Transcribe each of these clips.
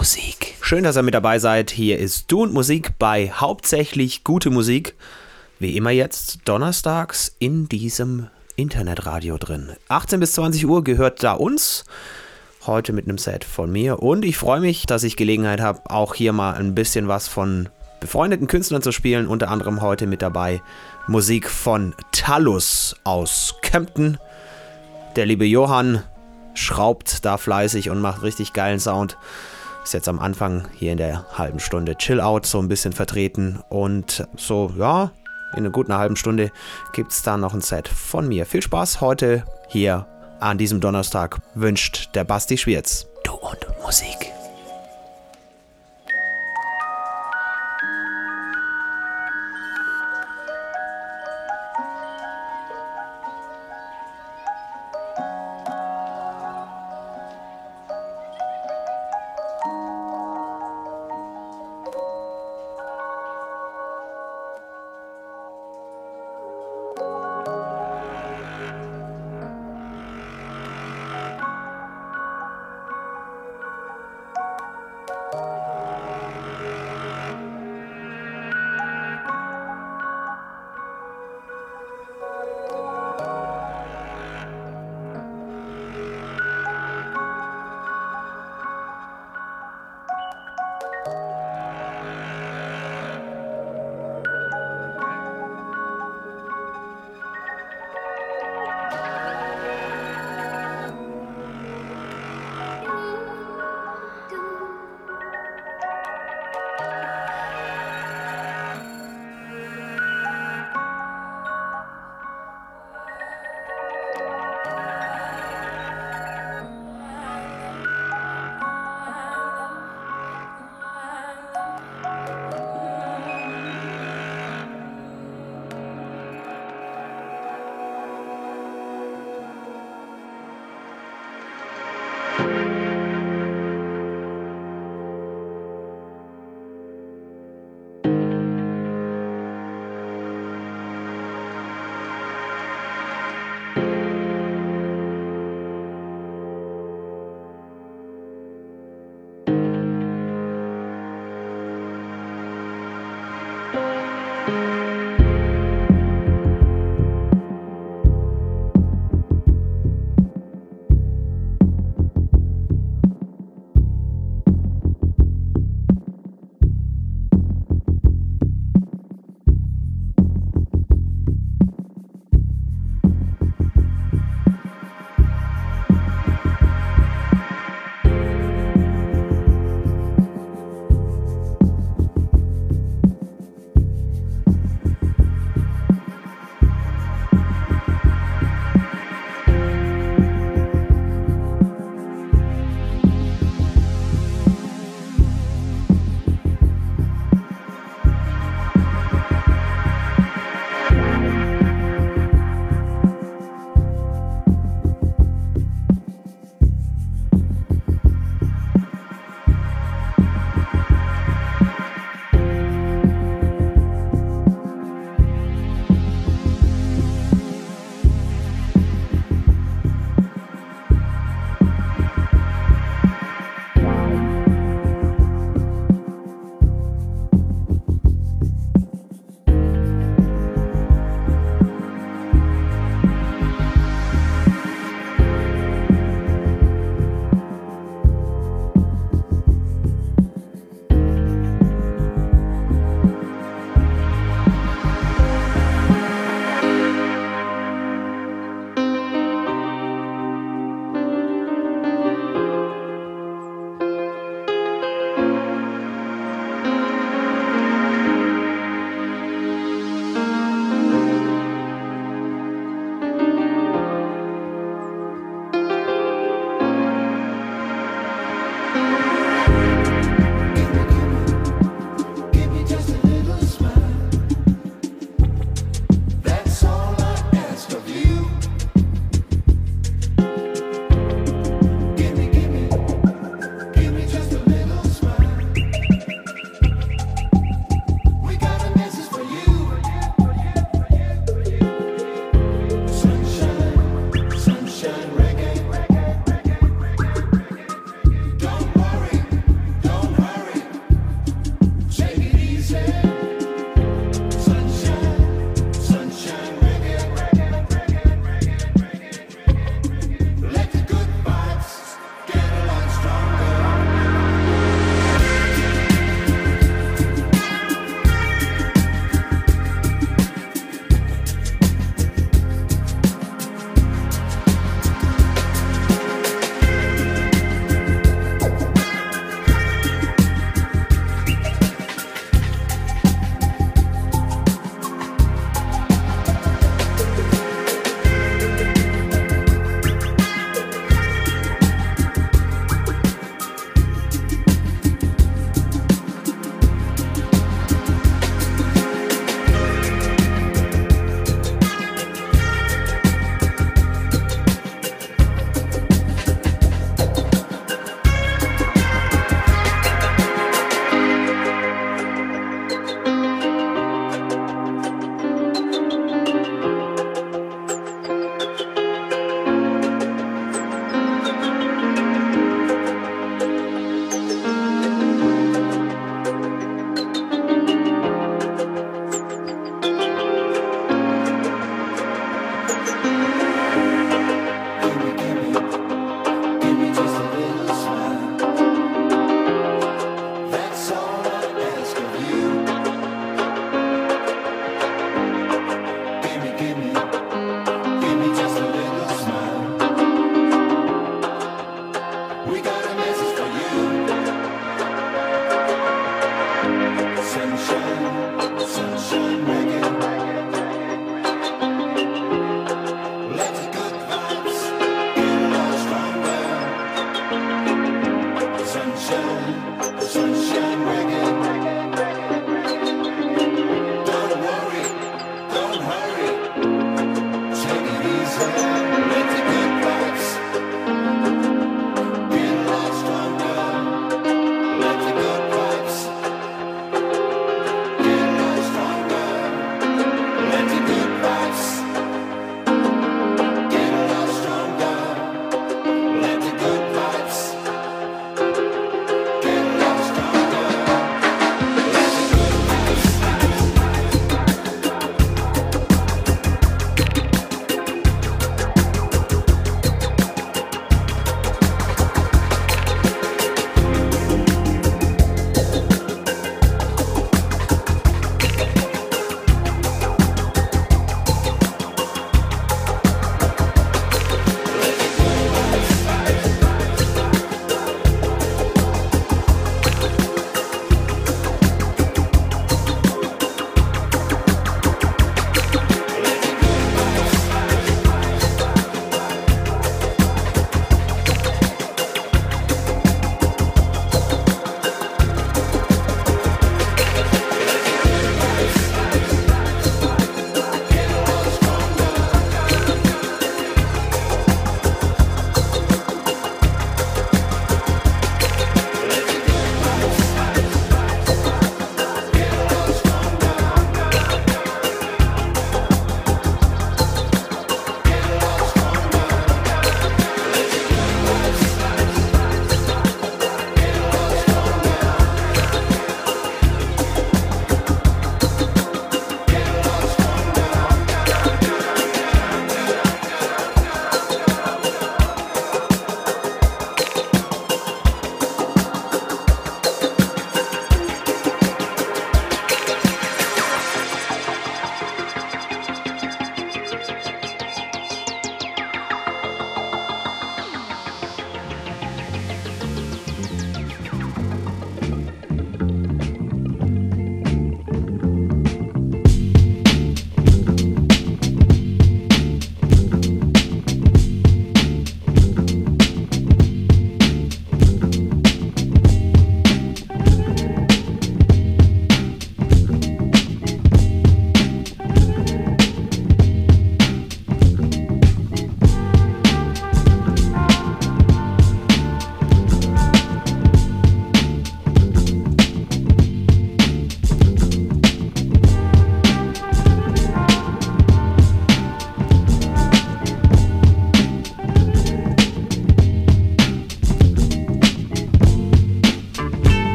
Musik. Schön, dass ihr mit dabei seid. Hier ist Du und Musik bei hauptsächlich gute Musik. Wie immer jetzt donnerstags in diesem Internetradio drin. 18 bis 20 Uhr gehört da uns. Heute mit einem Set von mir. Und ich freue mich, dass ich Gelegenheit habe, auch hier mal ein bisschen was von befreundeten Künstlern zu spielen. Unter anderem heute mit dabei Musik von Talus aus Kempten. Der liebe Johann schraubt da fleißig und macht richtig geilen Sound. Ist jetzt am Anfang hier in der halben Stunde Chill Out so ein bisschen vertreten. Und so, ja, in einer guten halben Stunde gibt es da noch ein Set von mir. Viel Spaß heute hier an diesem Donnerstag wünscht der Basti Schwierz. Du und Musik.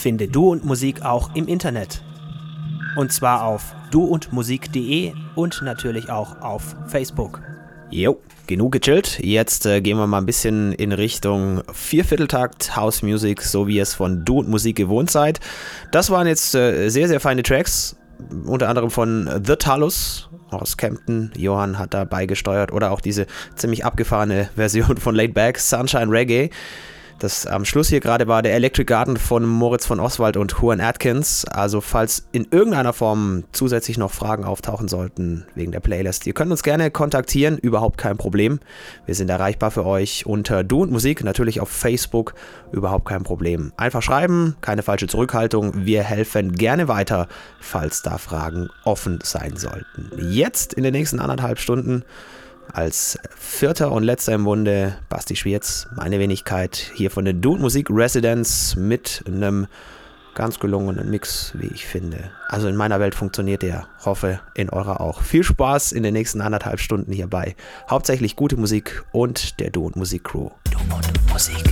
Finde Du und Musik auch im Internet. Und zwar auf duundmusik.de und natürlich auch auf Facebook. Jo, genug gechillt. Jetzt äh, gehen wir mal ein bisschen in Richtung Viervierteltakt House Music, so wie ihr es von Du und Musik gewohnt seid. Das waren jetzt äh, sehr, sehr feine Tracks, unter anderem von The Talus aus Kempten. Johann hat da beigesteuert oder auch diese ziemlich abgefahrene Version von Laid Back, Sunshine Reggae. Das am Schluss hier gerade war der Electric Garden von Moritz von Oswald und Juan Atkins. Also falls in irgendeiner Form zusätzlich noch Fragen auftauchen sollten wegen der Playlist, ihr könnt uns gerne kontaktieren, überhaupt kein Problem. Wir sind erreichbar für euch unter Du und Musik, natürlich auf Facebook, überhaupt kein Problem. Einfach schreiben, keine falsche Zurückhaltung. Wir helfen gerne weiter, falls da Fragen offen sein sollten. Jetzt in den nächsten anderthalb Stunden als vierter und letzter im Bunde Basti Schwierz, meine Wenigkeit, hier von der Dude Musik Residence mit einem ganz gelungenen Mix, wie ich finde. Also in meiner Welt funktioniert der, hoffe in eurer auch. Viel Spaß in den nächsten anderthalb Stunden hierbei. Hauptsächlich gute Musik und der Du und Musik Crew. Du und Musik.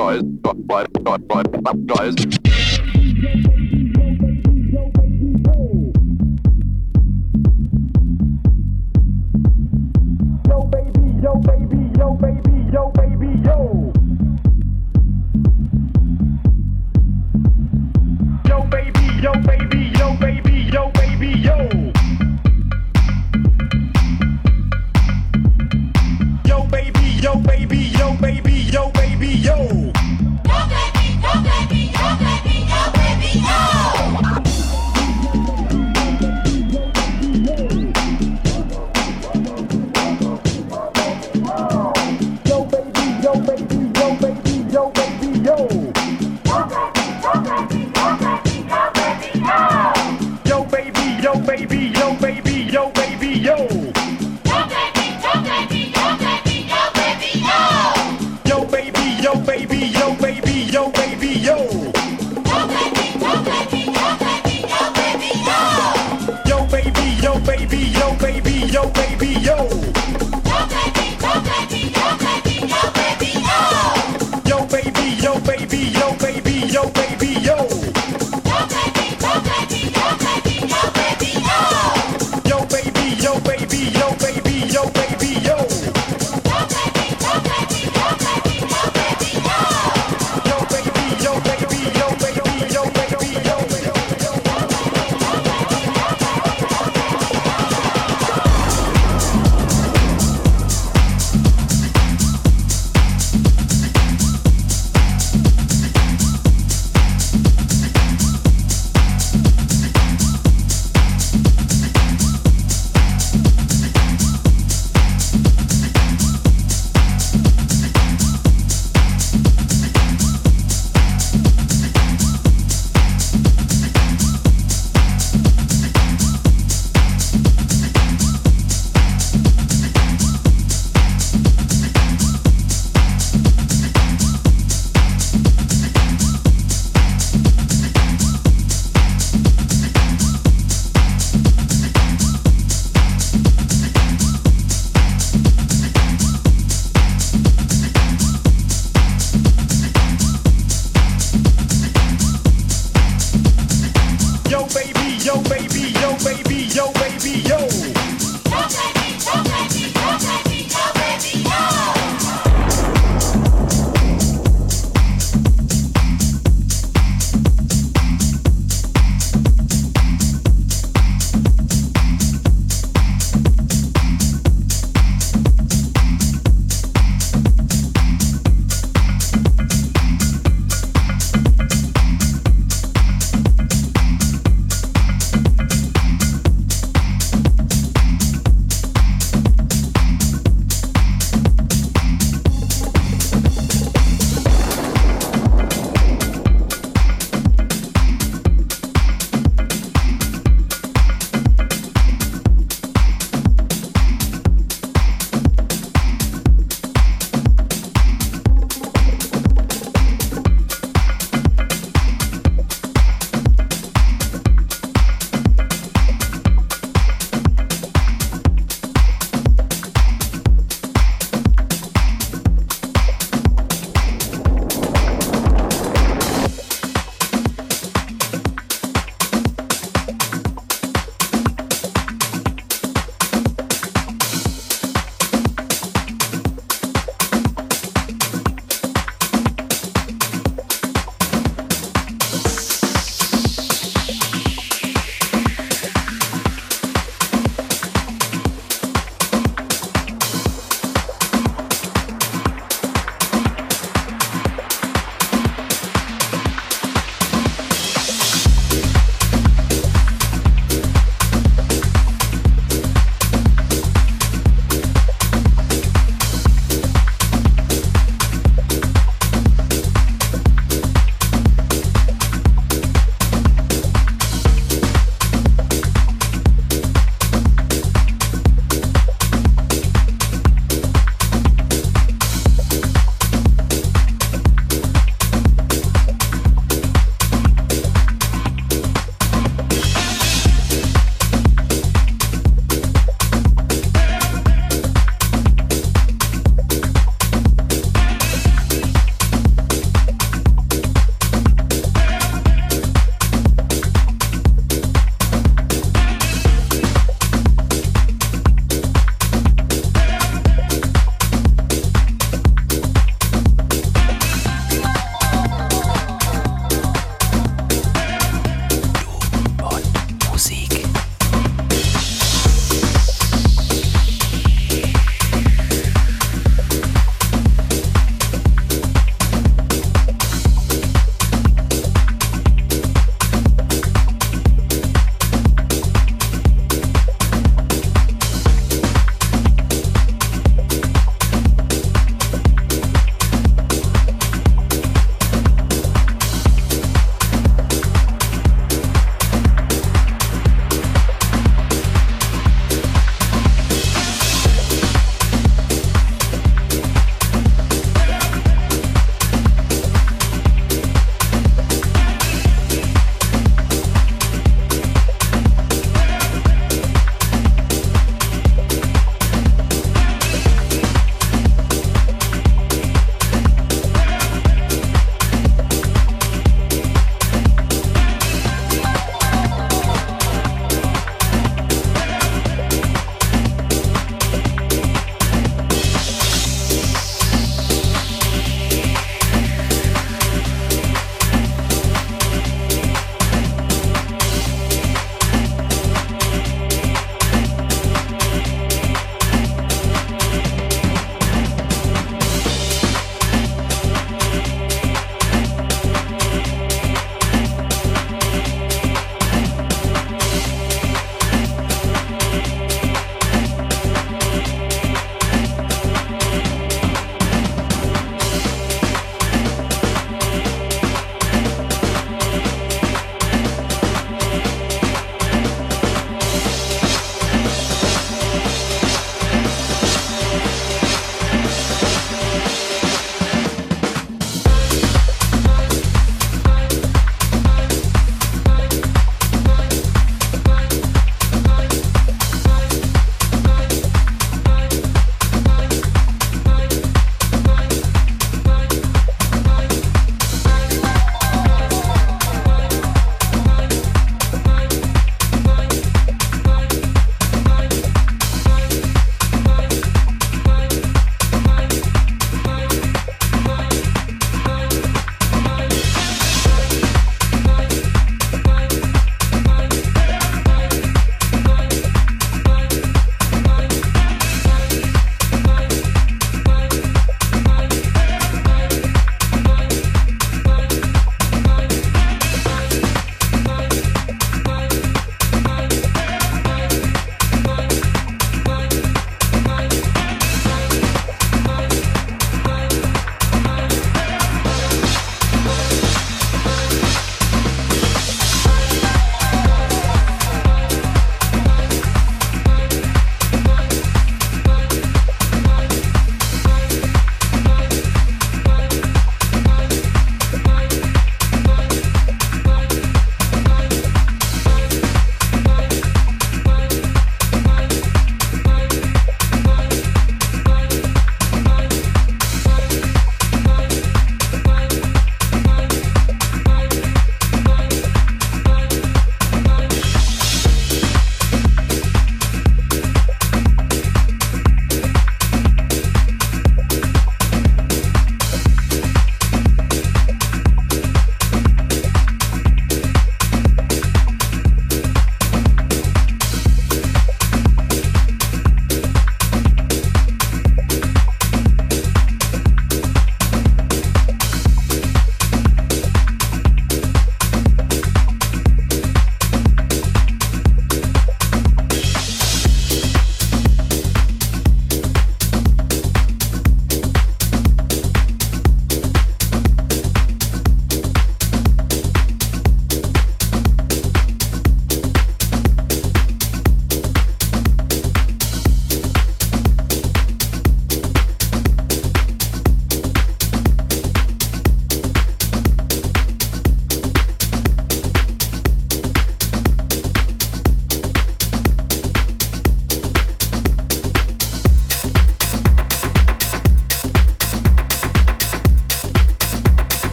noise, noise, noise, noise, noise.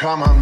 Come on.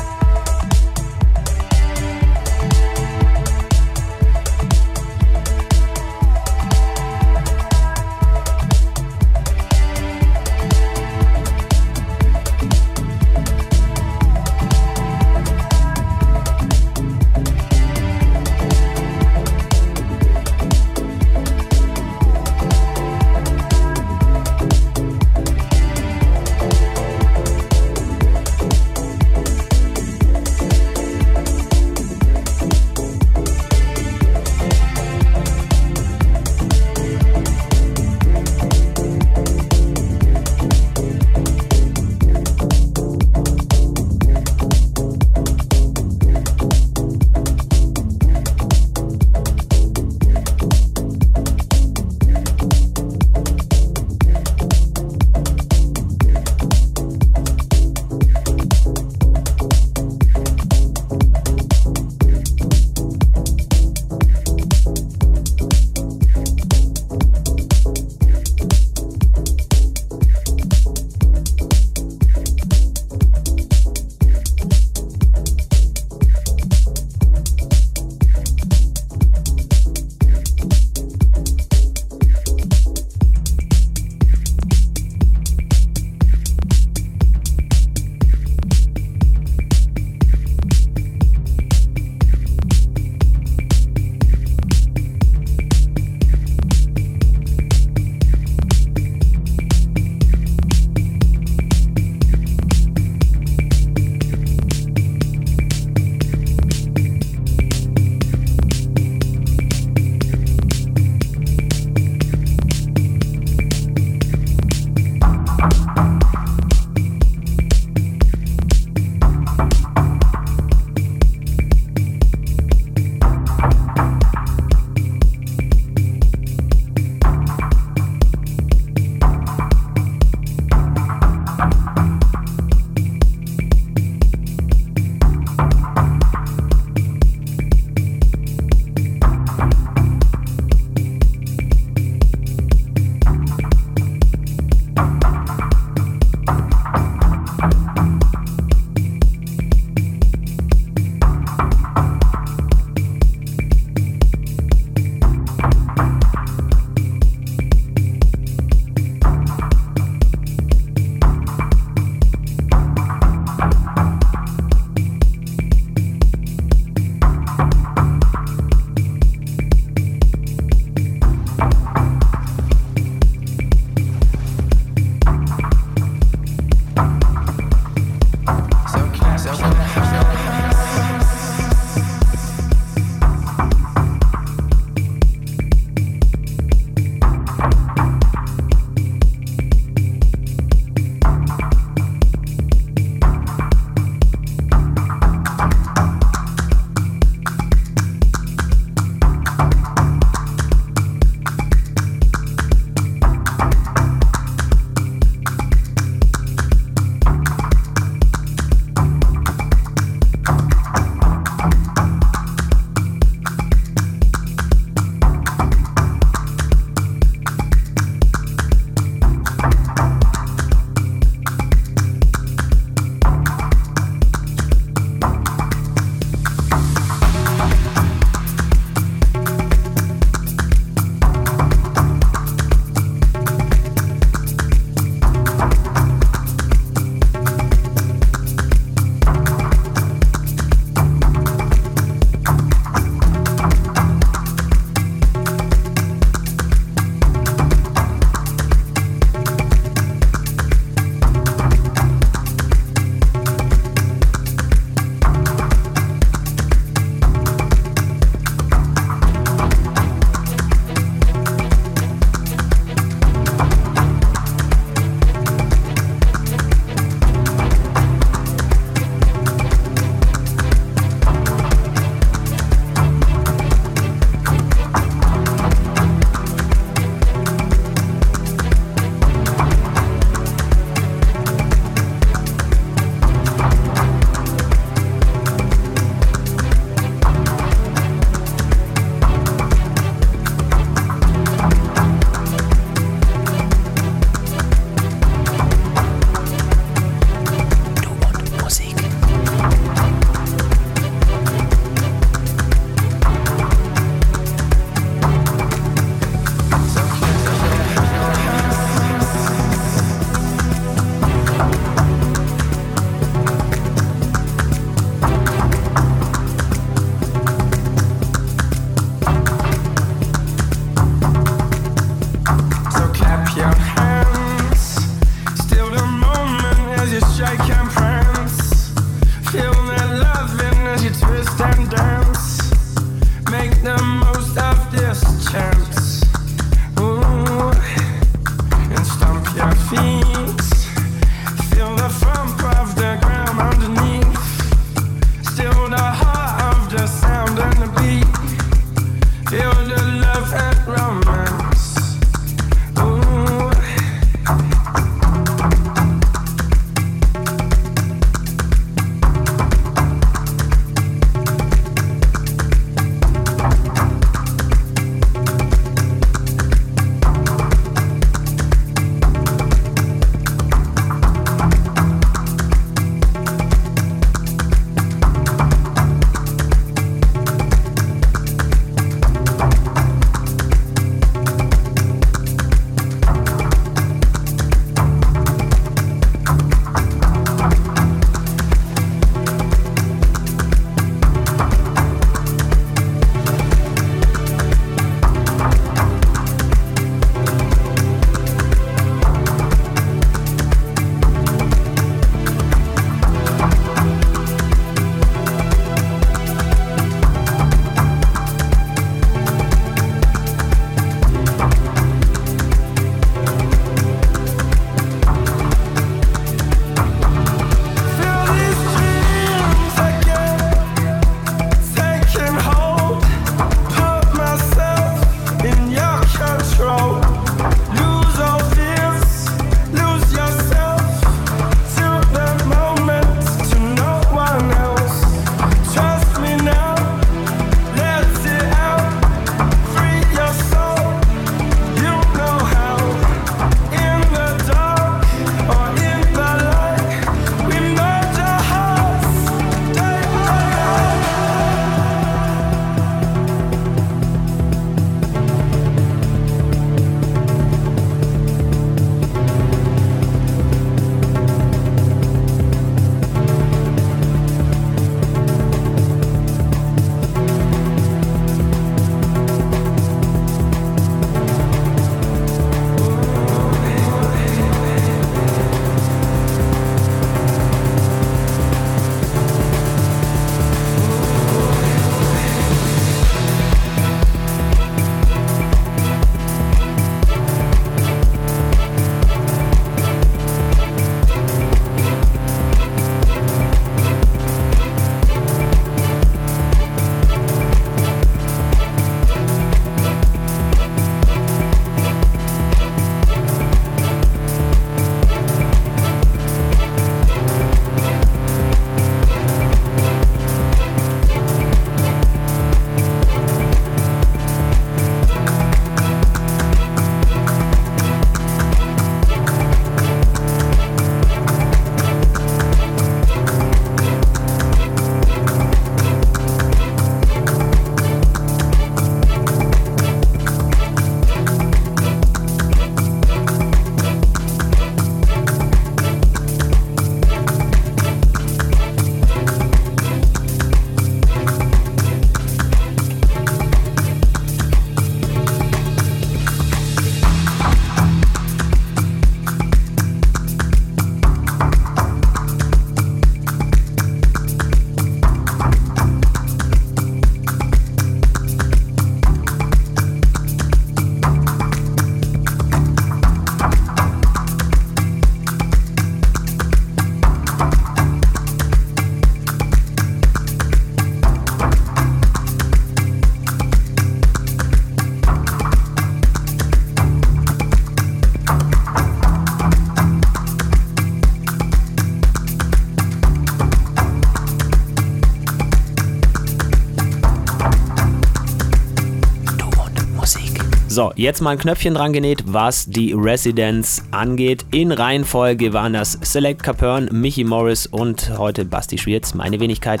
So, jetzt mal ein Knöpfchen dran genäht, was die Residents angeht. In Reihenfolge waren das Select Capern, Michi Morris und heute Basti Schwierz, meine Wenigkeit.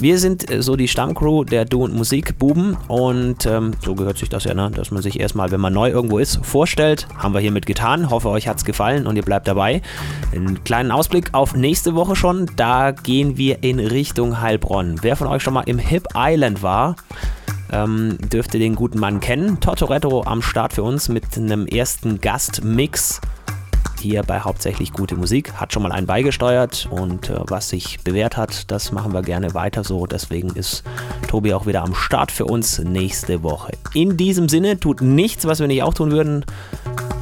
Wir sind äh, so die Stammcrew der Du und Musik Buben und ähm, so gehört sich das ja, ne? dass man sich erstmal, wenn man neu irgendwo ist, vorstellt. Haben wir hiermit getan. Hoffe, euch hat's gefallen und ihr bleibt dabei. Einen kleinen Ausblick auf nächste Woche schon. Da gehen wir in Richtung Heilbronn. Wer von euch schon mal im Hip Island war, ähm, dürfte den guten Mann kennen. Tortoretto am Start für uns mit einem ersten Gastmix hier bei hauptsächlich gute Musik. Hat schon mal einen beigesteuert und äh, was sich bewährt hat, das machen wir gerne weiter so. Deswegen ist Tobi auch wieder am Start für uns nächste Woche. In diesem Sinne, tut nichts, was wir nicht auch tun würden.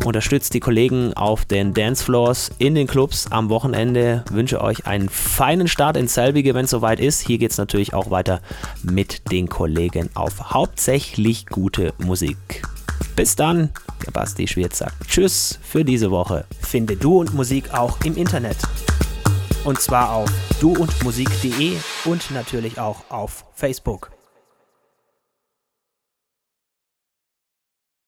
Unterstützt die Kollegen auf den Dancefloors in den Clubs am Wochenende. Wünsche euch einen feinen Start in Selbige, wenn es soweit ist. Hier geht es natürlich auch weiter mit den Kollegen auf hauptsächlich gute Musik. Bis dann, der Basti Schwierz sagt Tschüss für diese Woche. Finde Du und Musik auch im Internet. Und zwar auf duundmusik.de und natürlich auch auf Facebook.